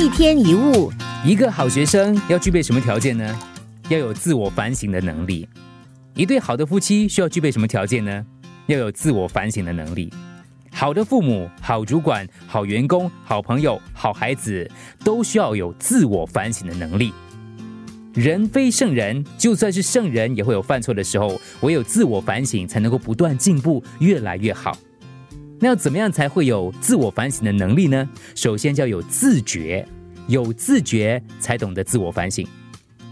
一天一物，一个好学生要具备什么条件呢？要有自我反省的能力。一对好的夫妻需要具备什么条件呢？要有自我反省的能力。好的父母、好主管、好员工、好朋友、好孩子，都需要有自我反省的能力。人非圣人，就算是圣人也会有犯错的时候，唯有自我反省才能够不断进步，越来越好。那要怎么样才会有自我反省的能力呢？首先要有自觉，有自觉才懂得自我反省。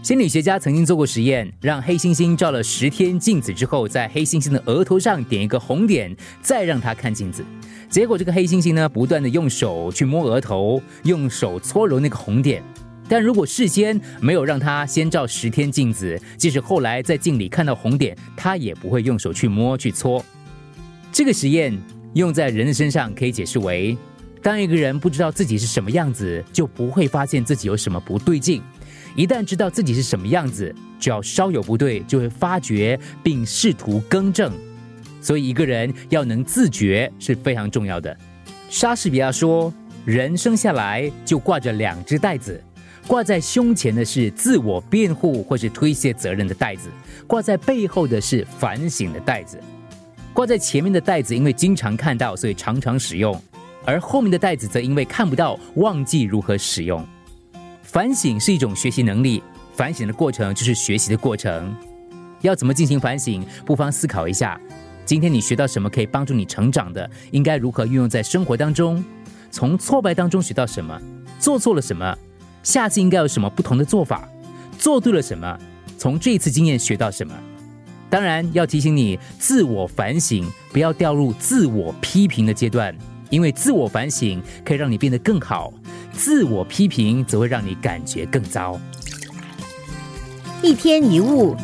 心理学家曾经做过实验，让黑猩猩照了十天镜子之后，在黑猩猩的额头上点一个红点，再让它看镜子。结果这个黑猩猩呢，不断的用手去摸额头，用手搓揉那个红点。但如果事先没有让它先照十天镜子，即使后来在镜里看到红点，它也不会用手去摸去搓。这个实验。用在人的身上可以解释为：当一个人不知道自己是什么样子，就不会发现自己有什么不对劲；一旦知道自己是什么样子，只要稍有不对，就会发觉并试图更正。所以，一个人要能自觉是非常重要的。莎士比亚说：“人生下来就挂着两只袋子，挂在胸前的是自我辩护或是推卸责任的袋子，挂在背后的是反省的袋子。”挂在前面的袋子，因为经常看到，所以常常使用；而后面的袋子则因为看不到，忘记如何使用。反省是一种学习能力，反省的过程就是学习的过程。要怎么进行反省？不妨思考一下：今天你学到什么可以帮助你成长的？应该如何运用在生活当中？从挫败当中学到什么？做错了什么？下次应该有什么不同的做法？做对了什么？从这一次经验学到什么？当然要提醒你自我反省，不要掉入自我批评的阶段，因为自我反省可以让你变得更好，自我批评则会让你感觉更糟。一天一物，